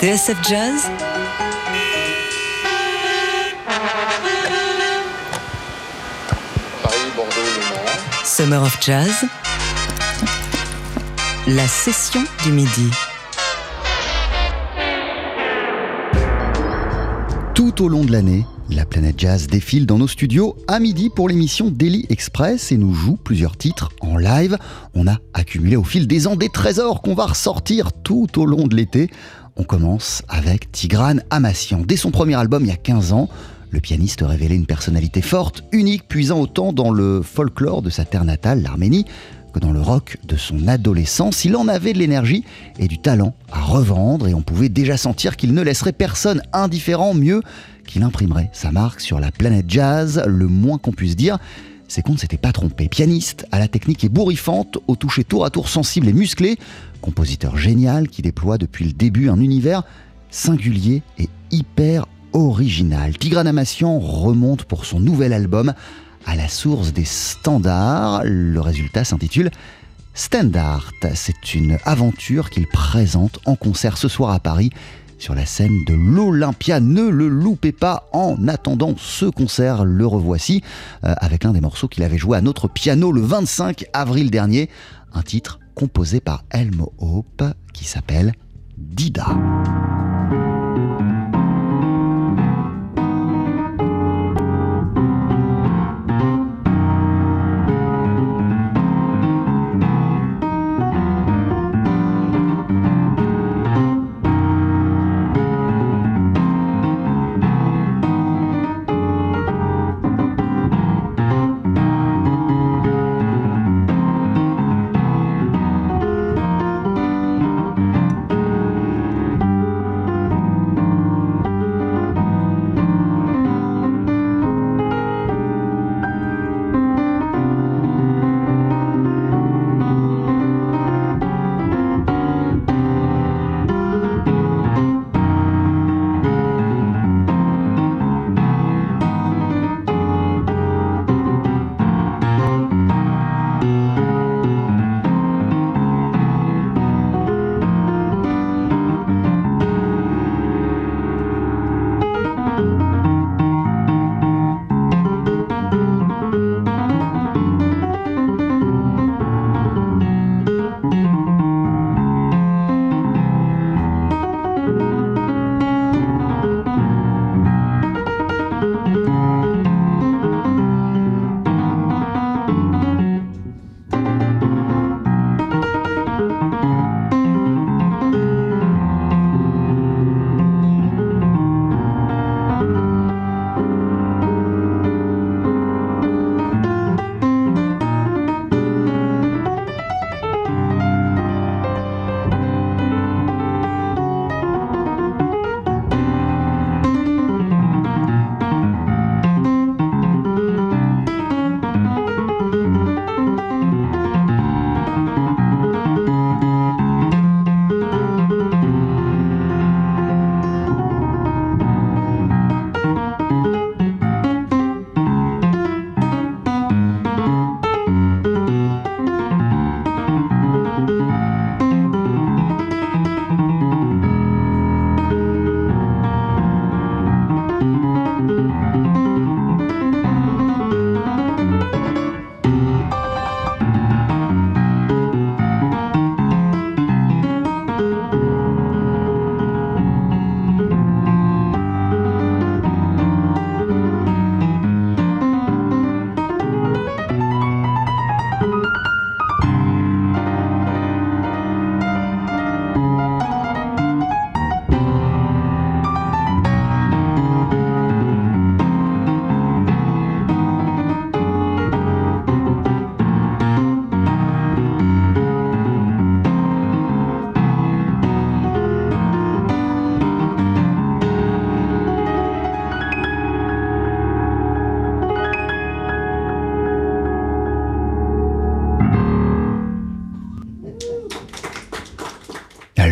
TSF Jazz Paris, Bordeaux, Le Mans. Summer of Jazz La session du midi. Tout au long de l'année, la planète jazz défile dans nos studios à midi pour l'émission Daily Express et nous joue plusieurs titres en live. On a accumulé au fil des ans des trésors qu'on va ressortir tout au long de l'été. On commence avec Tigran Amassian. Dès son premier album il y a 15 ans, le pianiste révélait une personnalité forte, unique, puisant autant dans le folklore de sa terre natale, l'Arménie, que dans le rock de son adolescence, il en avait de l'énergie et du talent à revendre et on pouvait déjà sentir qu'il ne laisserait personne indifférent, mieux qu'il imprimerait sa marque sur la planète jazz, le moins qu'on puisse dire. C'est qu'on ne pas trompé. Pianiste, à la technique ébouriffante, au toucher tour à tour sensible et musclé, compositeur génial qui déploie depuis le début un univers singulier et hyper original. Tigran Amassian remonte pour son nouvel album à la source des standards. Le résultat s'intitule Standard. C'est une aventure qu'il présente en concert ce soir à Paris sur la scène de l'Olympia. Ne le loupez pas en attendant ce concert. Le revoici euh, avec l'un des morceaux qu'il avait joué à notre piano le 25 avril dernier. Un titre composé par Elmo Hope qui s'appelle Dida.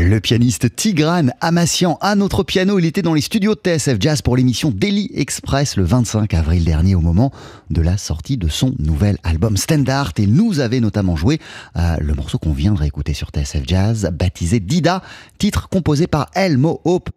Le pianiste Tigran Amassian à notre piano, il était dans les studios de TSF Jazz pour l'émission Daily Express le 25 avril dernier au moment de la sortie de son nouvel album Standard. Il nous avait notamment joué euh, le morceau qu'on vient de réécouter sur TSF Jazz, baptisé Dida, titre composé par Elmo Hope